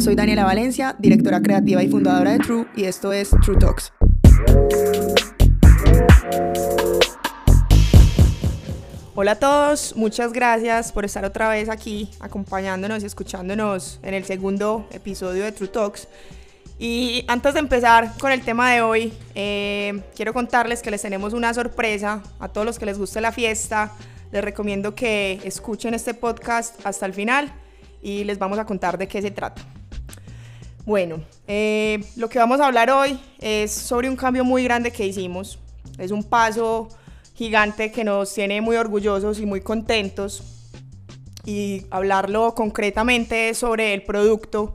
Soy Daniela Valencia, directora creativa y fundadora de True, y esto es True Talks. Hola a todos, muchas gracias por estar otra vez aquí acompañándonos y escuchándonos en el segundo episodio de True Talks. Y antes de empezar con el tema de hoy, eh, quiero contarles que les tenemos una sorpresa a todos los que les guste la fiesta. Les recomiendo que escuchen este podcast hasta el final y les vamos a contar de qué se trata. Bueno, eh, lo que vamos a hablar hoy es sobre un cambio muy grande que hicimos. Es un paso gigante que nos tiene muy orgullosos y muy contentos. Y hablarlo concretamente sobre el producto.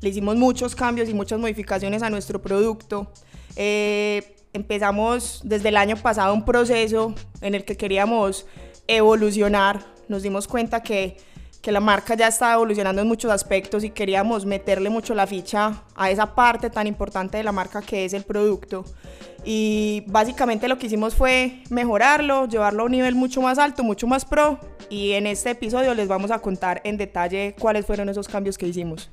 Le hicimos muchos cambios y muchas modificaciones a nuestro producto. Eh, empezamos desde el año pasado un proceso en el que queríamos evolucionar. Nos dimos cuenta que que la marca ya está evolucionando en muchos aspectos y queríamos meterle mucho la ficha a esa parte tan importante de la marca que es el producto. Y básicamente lo que hicimos fue mejorarlo, llevarlo a un nivel mucho más alto, mucho más pro. Y en este episodio les vamos a contar en detalle cuáles fueron esos cambios que hicimos.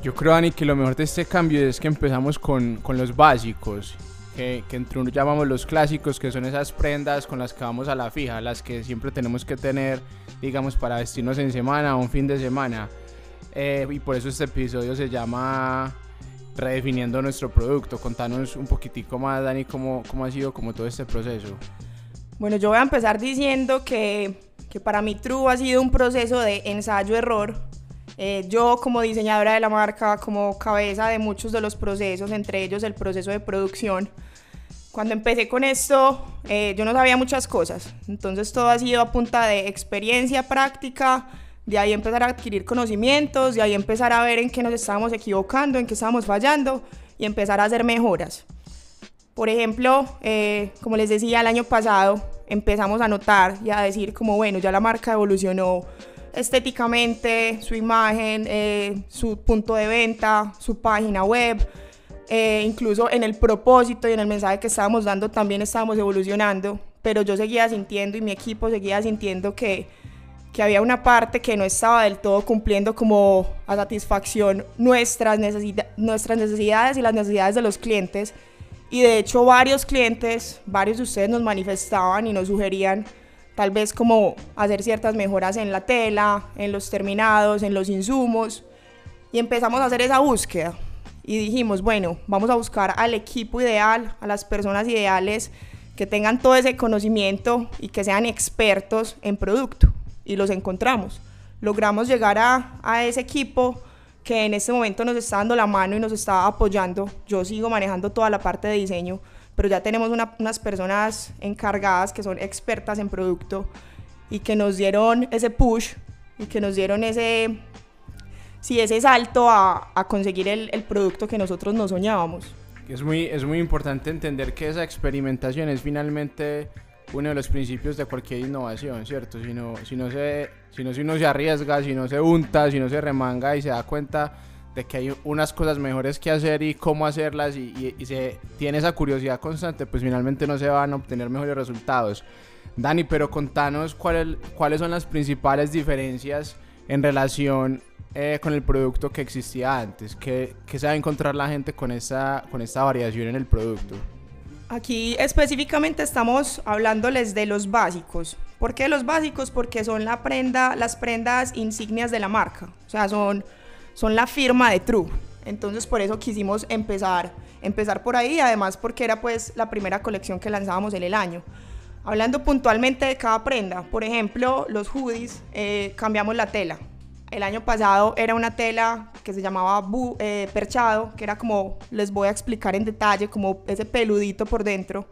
Yo creo, Dani, que lo mejor de este cambio es que empezamos con, con los básicos que, que entre uno llamamos los clásicos, que son esas prendas con las que vamos a la fija, las que siempre tenemos que tener, digamos, para vestirnos en semana o un fin de semana. Eh, y por eso este episodio se llama Redefiniendo nuestro producto. Contanos un poquitico más, Dani, cómo, cómo ha sido como todo este proceso. Bueno, yo voy a empezar diciendo que, que para mí True ha sido un proceso de ensayo-error. Eh, yo como diseñadora de la marca, como cabeza de muchos de los procesos, entre ellos el proceso de producción, cuando empecé con esto, eh, yo no sabía muchas cosas. Entonces todo ha sido a punta de experiencia práctica, de ahí empezar a adquirir conocimientos, de ahí empezar a ver en qué nos estábamos equivocando, en qué estábamos fallando y empezar a hacer mejoras. Por ejemplo, eh, como les decía el año pasado, empezamos a notar y a decir como, bueno, ya la marca evolucionó estéticamente, su imagen, eh, su punto de venta, su página web, eh, incluso en el propósito y en el mensaje que estábamos dando también estábamos evolucionando, pero yo seguía sintiendo y mi equipo seguía sintiendo que, que había una parte que no estaba del todo cumpliendo como a satisfacción nuestras, nuestras necesidades y las necesidades de los clientes. Y de hecho varios clientes, varios de ustedes nos manifestaban y nos sugerían tal vez como hacer ciertas mejoras en la tela, en los terminados, en los insumos. Y empezamos a hacer esa búsqueda y dijimos, bueno, vamos a buscar al equipo ideal, a las personas ideales que tengan todo ese conocimiento y que sean expertos en producto. Y los encontramos. Logramos llegar a, ese equipo que en este momento nos está dando la mano y nos está apoyando. Yo sigo manejando toda la parte de diseño, pero ya tenemos unas personas encargadas que son expertas en producto y que nos dieron ese push y que nos dieron ese, si ese salto a, a conseguir el, el, producto que nosotros nos soñábamos. Es muy, es muy importante entender que esa experimentación es finalmente uno de los principios de cualquier innovación, ¿cierto? Si no, si no, se, si no, si uno se arriesga, si no se unta, si no se remanga y se da cuenta de que hay unas cosas mejores que hacer y cómo hacerlas y, se tiene esa curiosidad constante, pues finalmente no se van a obtener mejores resultados. Dani, pero contanos cuál, cuáles son las principales diferencias en relación eh, con el producto que existía antes? ¿Qué, ¿Qué, se va a encontrar la gente con esta, con esta variación en el producto? Aquí específicamente estamos hablándoles de los básicos. ¿Por qué los básicos? Porque son la prenda, las prendas insignias de la marca. O sea, son, son la firma de True. Entonces por eso quisimos empezar, empezar por ahí, además porque era pues la primera colección que lanzábamos en el año. Hablando puntualmente de cada prenda, por ejemplo, los hoodies, eh, cambiamos la tela. El año pasado era una tela que se llamaba bu, eh, perchado, que era como, les voy a explicar en detalle, como ese peludito por dentro.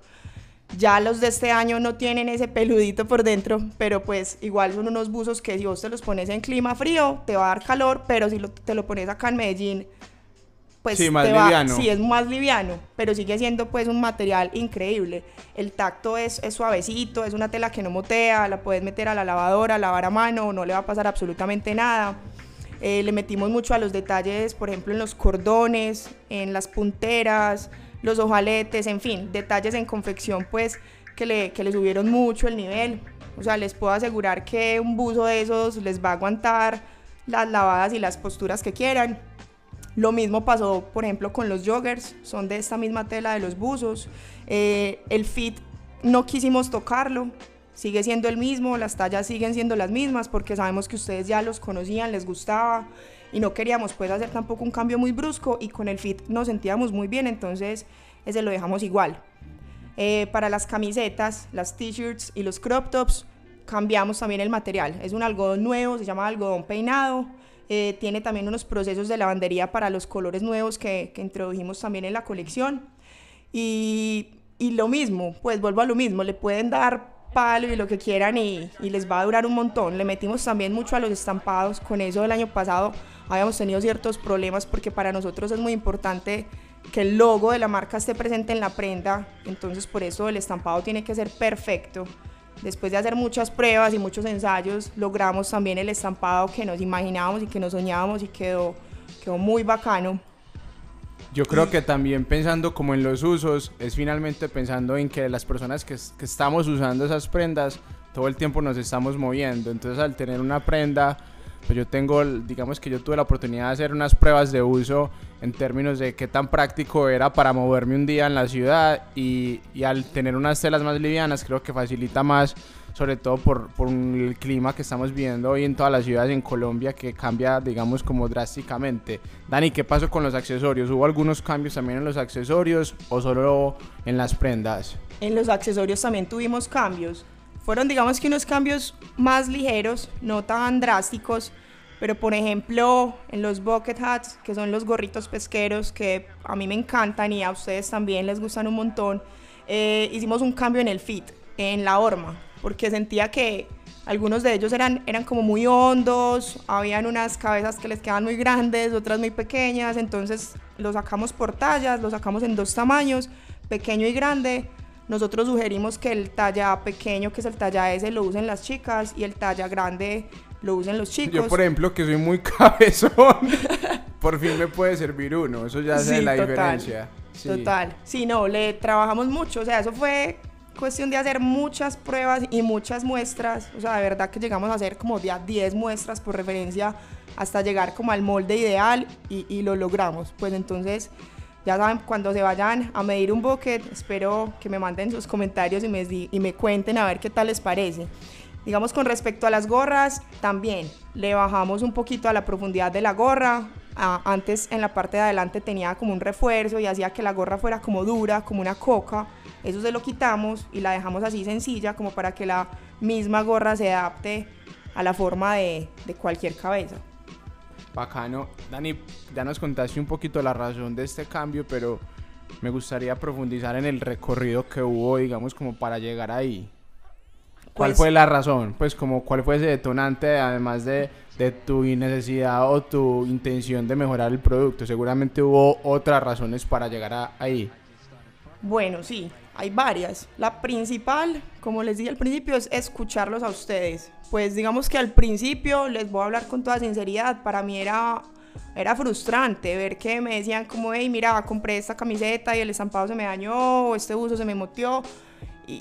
Ya los de este año no tienen ese peludito por dentro, pero pues igual son unos buzos que si vos te los pones en clima frío, te va a dar calor, pero si lo, te lo pones acá en Medellín, pues sí, más te va, liviano. sí es más liviano, pero sigue siendo pues un material increíble. El tacto es, es, suavecito, es una tela que no motea, la puedes meter a la lavadora, lavar a mano, no le va a pasar absolutamente nada. Eh, le metimos mucho a los detalles, por ejemplo, en los cordones, en las punteras, los ojaletes, en fin, detalles en confección pues que le, que le subieron mucho el nivel. O sea, les puedo asegurar que un buzo de esos les va a aguantar las lavadas y las posturas que quieran Lo mismo pasó, por ejemplo, con los joggers, son de esta misma tela de los buzos. Eh, el fit no quisimos tocarlo, sigue siendo el mismo, las tallas siguen siendo las mismas porque sabemos que ustedes ya los conocían, les gustaba y no queríamos pues hacer tampoco un cambio muy brusco y con el fit nos sentíamos muy bien, entonces ese lo dejamos igual. Eh, para las camisetas, las t-shirts y los crop tops cambiamos también el material. Es un algodón nuevo, se llama algodón peinado. Eh, tiene también unos procesos de lavandería para los colores nuevos que, que introdujimos también en la colección. Y, y, lo mismo, pues vuelvo a lo mismo, le pueden dar palo y lo que quieran y, y, les va a durar un montón. Le metimos también mucho a los estampados, con eso el año pasado habíamos tenido ciertos problemas porque para nosotros es muy importante que el logo de la marca esté presente en la prenda, entonces por eso el estampado tiene que ser perfecto. Después de hacer muchas pruebas y muchos ensayos, logramos también el estampado que nos imaginábamos y que nos soñábamos y quedó, quedó muy bacano. Yo creo que también pensando como en los usos, es finalmente pensando en que las personas que, que estamos usando esas prendas, todo el tiempo nos estamos moviendo. Entonces al tener una prenda pues yo tengo, digamos que yo tuve la oportunidad de hacer unas pruebas de uso en términos de qué tan práctico era para moverme un día en la ciudad y, y al tener unas telas más livianas creo que facilita más, sobre todo por, por el clima que estamos viendo hoy en todas las ciudades en Colombia que cambia, digamos, como drásticamente. Dani, ¿qué pasó con los accesorios? ¿Hubo algunos cambios también en los accesorios o solo en las prendas? En los accesorios también tuvimos cambios. Fueron, digamos que unos cambios más ligeros, no tan drásticos, pero por ejemplo en los bucket hats, que son los gorritos pesqueros, que a mí me encantan y a ustedes también les gustan un montón, eh, hicimos un cambio en el fit, en la horma, porque sentía que algunos de ellos eran, eran como muy hondos, habían unas cabezas que les quedaban muy grandes, otras muy pequeñas, entonces los sacamos por tallas, los sacamos en dos tamaños, pequeño y grande, nosotros sugerimos que el talla pequeño, que es el talla S, lo usen las chicas y el talla grande lo usen los chicos. Yo, por ejemplo, que soy muy cabezón, por fin me puede servir uno. Eso ya hace sí, la total, diferencia. Sí. Total. Sí, no, le trabajamos mucho. O sea, eso fue cuestión de hacer muchas pruebas y muchas muestras. O sea, de verdad que llegamos a hacer como de 10 muestras por referencia hasta llegar como al molde ideal y, y lo logramos. Pues entonces ya saben, cuando se vayan a medir un bucket, espero que me manden sus comentarios y me, y me cuenten a ver qué tal les parece. Digamos con respecto a las gorras, también le bajamos un poquito a la profundidad de la gorra. Ah, antes en la parte de adelante tenía como un refuerzo y hacía que la gorra fuera como dura, como una coca. Eso se lo quitamos y la dejamos así sencilla como para que la misma gorra se adapte a la forma de, de cualquier cabeza. Bacano. Dani, ya nos contaste un poquito la razón de este cambio, pero me gustaría profundizar en el recorrido que hubo, digamos, como para llegar ahí. ¿Cuál pues, fue la razón? Pues como cuál fue ese detonante, además de, de tu necesidad o tu intención de mejorar el producto. Seguramente hubo otras razones para llegar a, ahí. Bueno, sí, hay varias. La principal, como les dije al principio, es escucharlos a ustedes. Pues digamos que al principio, les voy a hablar con toda sinceridad, para mí era, era frustrante ver que me decían como, hey, mira, compré esta camiseta y el estampado se me dañó, o este uso se me moteó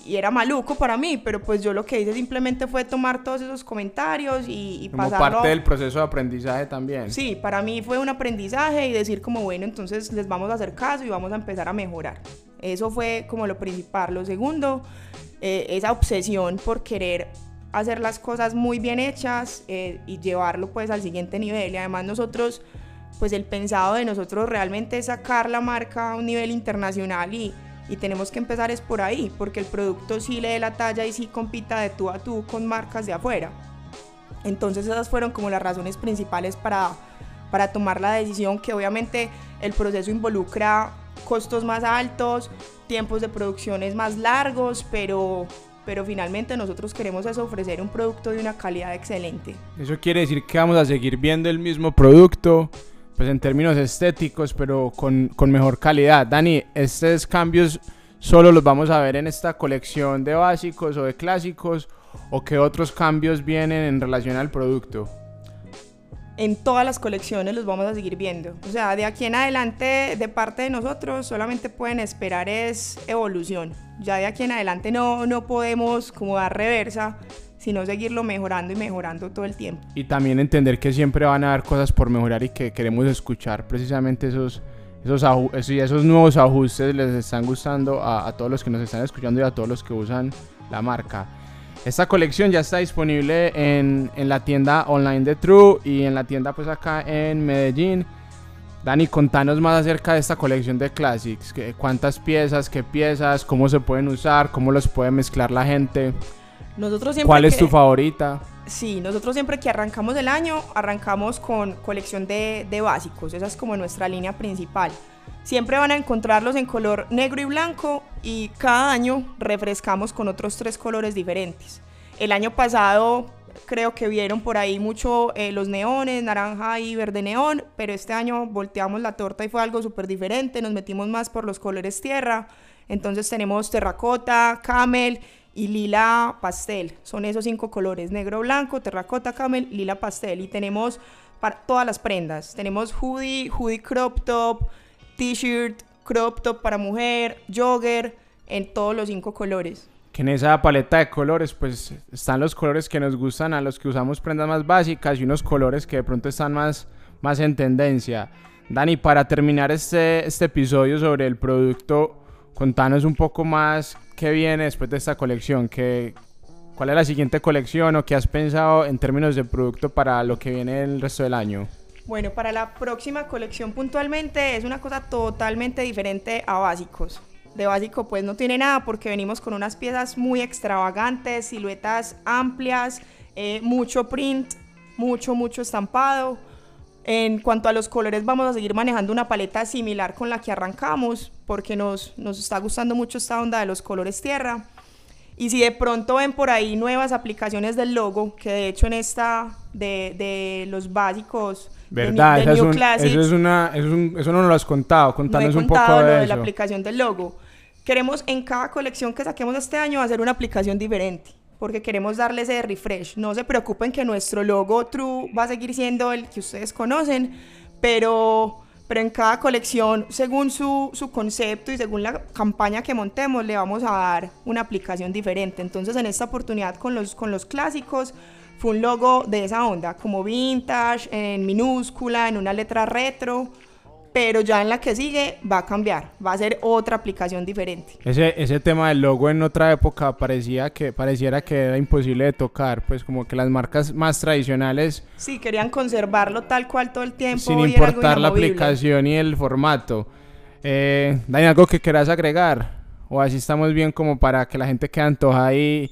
y, era maluco para mí, pero pues yo lo que hice simplemente fue tomar todos esos comentarios y, y como parte del proceso de aprendizaje también. Sí, para mí fue un aprendizaje y decir como, bueno, entonces les vamos a hacer caso y vamos a empezar a mejorar. Eso fue como lo principal. Lo segundo, eh, esa obsesión por querer hacer las cosas muy bien hechas eh, y llevarlo pues al siguiente nivel. Y además nosotros, pues el pensado de nosotros realmente es sacar la marca a un nivel internacional y y tenemos que empezar es por ahí, porque el producto sí le dé la talla y sí compita de tú a tú con marcas de afuera. Entonces esas fueron como las razones principales para, para tomar la decisión, que obviamente el proceso involucra costos más altos, tiempos de producciones más largos, pero, pero finalmente nosotros queremos es ofrecer un producto de una calidad excelente. Eso quiere decir que vamos a seguir viendo el mismo producto, pues en términos estéticos, pero con, con, mejor calidad. Dani, estos cambios solo los vamos a ver en esta colección de básicos o de clásicos, o qué otros cambios vienen en relación al producto. En todas las colecciones los vamos a seguir viendo. O sea, de aquí en adelante, de parte de nosotros, solamente pueden esperar es evolución. Ya de aquí en adelante no, no podemos como dar reversa sino seguirlo mejorando y mejorando todo el tiempo. Y también entender que siempre van a haber cosas por mejorar y que queremos escuchar precisamente esos, esos, esos nuevos ajustes les están gustando a, a todos los que nos están escuchando y a todos los que usan la marca. Esta colección ya está disponible en, en, la tienda online de True y en la tienda pues acá en Medellín. Dani, contanos más acerca de esta colección de Classics. ¿Cuántas piezas, qué piezas, cómo se pueden usar, cómo los puede mezclar la gente? Nosotros siempre ¿Cuál es tu favorita? Sí, nosotros siempre que arrancamos el año, arrancamos con colección de, de básicos. Esa es como nuestra línea principal. Siempre van a encontrarlos en color negro y blanco y cada año refrescamos con otros tres colores diferentes. El año pasado creo que vieron por ahí mucho eh, los neones, naranja y verde neón, pero este año volteamos la torta y fue algo súper diferente, nos metimos más por los colores tierra, entonces tenemos terracota, camel y lila pastel, son esos cinco colores, negro, blanco, terracota, camel, lila pastel. Y tenemos para todas las prendas, tenemos hoodie, hoodie crop top, t-shirt, crop top para mujer, jogger, en todos los cinco colores. Que en esa paleta de colores pues están los colores que nos gustan a los que usamos prendas más básicas y unos colores que de pronto están más, más en tendencia. Dani, para terminar este, este episodio sobre el producto, contanos un poco más qué viene después de esta colección, qué, cuál es la siguiente colección o qué has pensado en términos de producto para lo que viene el resto del año. Bueno, para la próxima colección puntualmente es una cosa totalmente diferente a básicos de básico pues no tiene nada porque venimos con unas piezas muy extravagantes, siluetas amplias, eh, mucho print, mucho, mucho estampado. En cuanto a los colores vamos a seguir manejando una paleta similar con la que arrancamos porque nos, nos está gustando mucho esta onda de los colores tierra. Y si de pronto ven por ahí nuevas aplicaciones del logo, que de hecho en esta de, de los básicos ¿Verdad? De, eso, es una, eso, eso, no nos lo has contado. Contanos un poco de, lo de la aplicación del logo. Queremos en cada colección que saquemos este año hacer una aplicación diferente porque queremos darle ese refresh. No se preocupen que nuestro logo True va a seguir siendo el que ustedes conocen, pero, pero en cada colección, según su, su concepto y según la campaña que montemos, le vamos a dar una aplicación diferente. Entonces, en esta oportunidad con los, con los clásicos, fue un logo de esa onda, como vintage, en minúscula, en una letra retro, pero ya en la que sigue va a cambiar, va a ser otra aplicación diferente. Ese, ese tema del logo en otra época parecía que, pareciera que era imposible de tocar, pues como que las marcas más tradicionales... Sí, querían conservarlo tal cual todo el tiempo. Sin importar la aplicación y el formato. Eh, ¿Hay algo que quieras agregar? O así estamos bien como para que la gente quede antojada y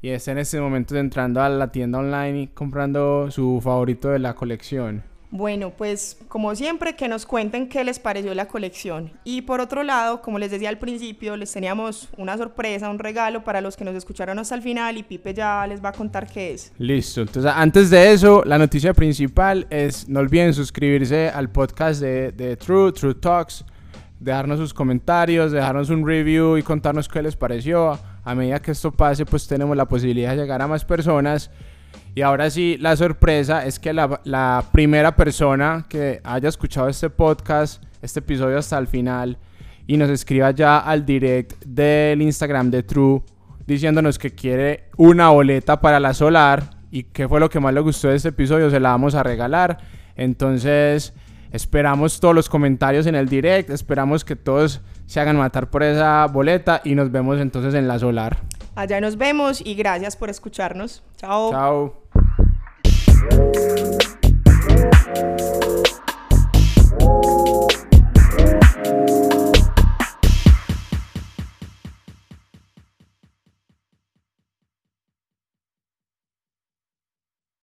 y está en este momento entrando a la tienda online y comprando su favorito de la colección. Bueno, pues como siempre que nos cuenten qué les pareció la colección. Y por otro lado, como les decía al principio, les teníamos una sorpresa, un regalo para los que nos escucharon hasta el final y Pipe ya les va a contar qué es. Listo, entonces antes de eso, la noticia principal es no olviden suscribirse al podcast de, True, True Talks, dejarnos sus comentarios, dejarnos un review y contarnos qué les pareció a medida que esto pase, pues tenemos la posibilidad de llegar a más personas. Y ahora sí, la sorpresa es que la, primera persona que haya escuchado este podcast, este episodio hasta el final, y nos escriba ya al direct del Instagram de True, diciéndonos que quiere una boleta para la solar y qué fue lo que más le gustó de este episodio, se la vamos a regalar. Entonces, esperamos todos los comentarios en el direct, esperamos que todos se hagan matar por esa boleta y nos vemos entonces en la solar. Allá nos vemos y gracias por escucharnos. Chao. Chao. Thank you.